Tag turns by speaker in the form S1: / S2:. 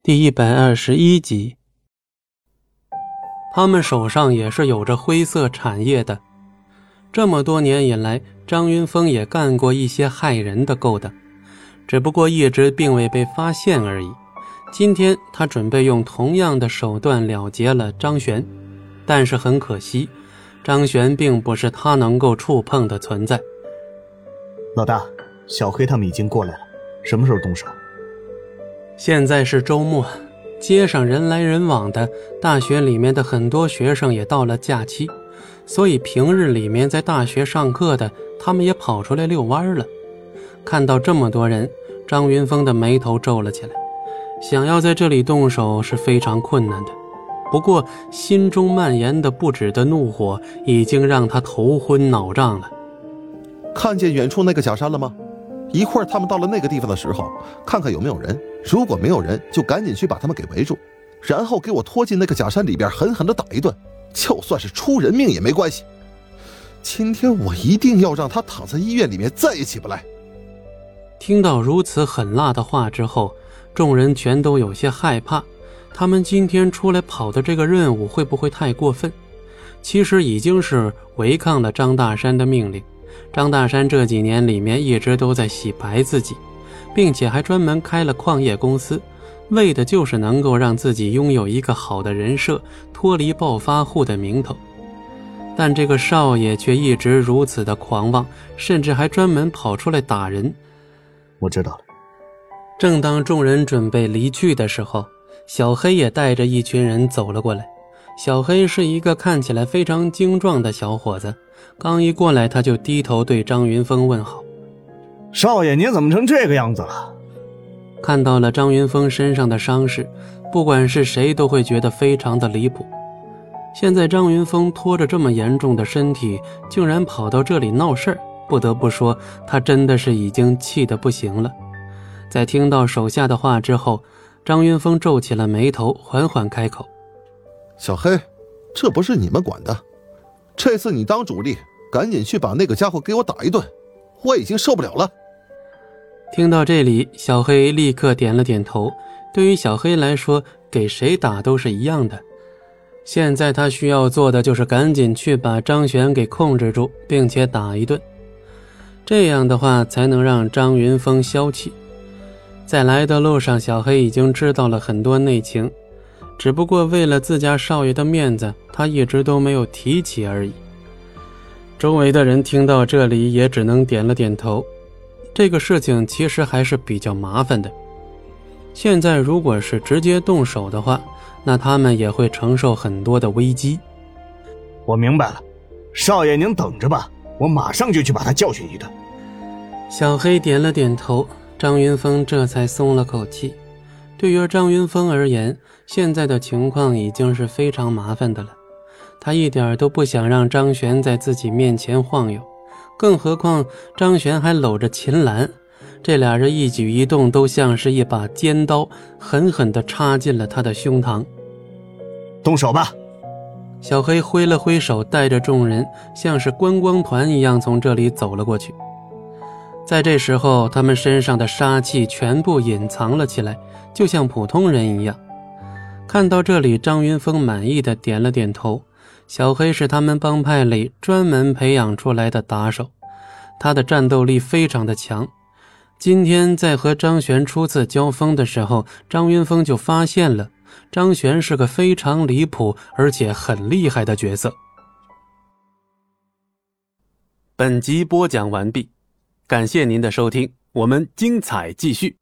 S1: 第一百二十一集，他们手上也是有着灰色产业的。这么多年以来，张云峰也干过一些害人的勾当，只不过一直并未被发现而已。今天他准备用同样的手段了结了张璇，但是很可惜，张璇并不是他能够触碰的存在。
S2: 老大，小黑他们已经过来了，什么时候动手？
S1: 现在是周末，街上人来人往的，大学里面的很多学生也到了假期，所以平日里面在大学上课的，他们也跑出来遛弯了。看到这么多人，张云峰的眉头皱了起来，想要在这里动手是非常困难的。不过心中蔓延的不止的怒火，已经让他头昏脑胀了。
S3: 看见远处那个假山了吗？一会儿他们到了那个地方的时候，看看有没有人。如果没有人，就赶紧去把他们给围住，然后给我拖进那个假山里边，狠狠的打一顿，就算是出人命也没关系。今天我一定要让他躺在医院里面，再也起不来。
S1: 听到如此狠辣的话之后，众人全都有些害怕。他们今天出来跑的这个任务会不会太过分？其实已经是违抗了张大山的命令。张大山这几年里面一直都在洗白自己，并且还专门开了矿业公司，为的就是能够让自己拥有一个好的人设，脱离暴发户的名头。但这个少爷却一直如此的狂妄，甚至还专门跑出来打人。
S2: 我知道了。
S1: 正当众人准备离去的时候，小黑也带着一群人走了过来。小黑是一个看起来非常精壮的小伙子。刚一过来，他就低头对张云峰问好：“
S2: 少爷，你怎么成这个样子了？”
S1: 看到了张云峰身上的伤势，不管是谁都会觉得非常的离谱。现在张云峰拖着这么严重的身体，竟然跑到这里闹事儿，不得不说，他真的是已经气得不行了。在听到手下的话之后，张云峰皱起了眉头，缓缓开口：“
S3: 小黑，这不是你们管的。”这次你当主力，赶紧去把那个家伙给我打一顿，我已经受不了了。
S1: 听到这里，小黑立刻点了点头。对于小黑来说，给谁打都是一样的。现在他需要做的就是赶紧去把张璇给控制住，并且打一顿。这样的话，才能让张云峰消气。在来的路上，小黑已经知道了很多内情。只不过为了自家少爷的面子，他一直都没有提起而已。周围的人听到这里，也只能点了点头。这个事情其实还是比较麻烦的。现在如果是直接动手的话，那他们也会承受很多的危机。
S2: 我明白了，少爷您等着吧，我马上就去把他教训一顿。
S1: 小黑点了点头，张云峰这才松了口气。对于张云峰而言，现在的情况已经是非常麻烦的了。他一点都不想让张璇在自己面前晃悠，更何况张璇还搂着秦岚，这俩人一举一动都像是一把尖刀，狠狠地插进了他的胸膛。
S2: 动手吧！
S1: 小黑挥了挥手，带着众人像是观光团一样从这里走了过去。在这时候，他们身上的杀气全部隐藏了起来。就像普通人一样，看到这里，张云峰满意的点了点头。小黑是他们帮派里专门培养出来的打手，他的战斗力非常的强。今天在和张璇初次交锋的时候，张云峰就发现了张璇是个非常离谱而且很厉害的角色。本集播讲完毕，感谢您的收听，我们精彩继续。